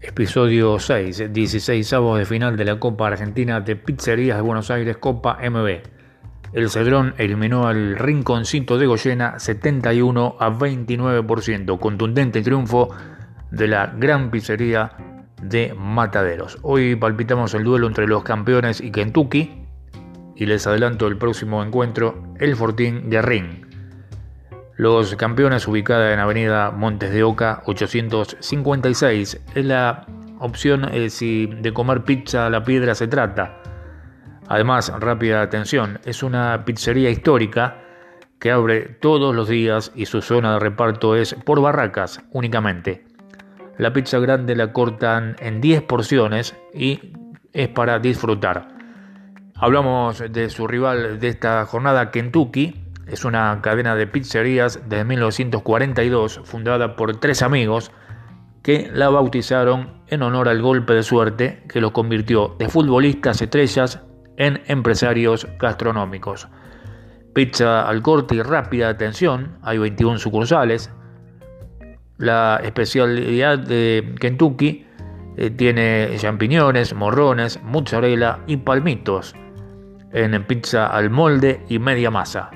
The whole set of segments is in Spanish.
Episodio 6, 16 avos de final de la Copa Argentina de Pizzerías de Buenos Aires, Copa MB. El Cedrón eliminó al Rinconcito de Goyena 71 a 29%, contundente triunfo de la gran pizzería de Mataderos. Hoy palpitamos el duelo entre los campeones y Kentucky y les adelanto el próximo encuentro, el Fortín de Ring. Los campeones ubicada en Avenida Montes de Oca 856 es la opción eh, si de comer pizza a la piedra se trata. Además, rápida atención, es una pizzería histórica que abre todos los días y su zona de reparto es por barracas únicamente. La pizza grande la cortan en 10 porciones y es para disfrutar. Hablamos de su rival de esta jornada, Kentucky, es una cadena de pizzerías de 1942 fundada por tres amigos que la bautizaron en honor al golpe de suerte que los convirtió de futbolistas estrellas en empresarios gastronómicos. Pizza al corte y rápida atención, hay 21 sucursales. La especialidad de Kentucky eh, tiene champiñones, morrones, mozzarella y palmitos en pizza al molde y media masa.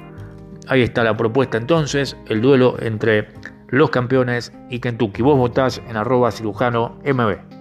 Ahí está la propuesta entonces, el duelo entre los campeones y Kentucky. Vos votás en arroba cirujano MB.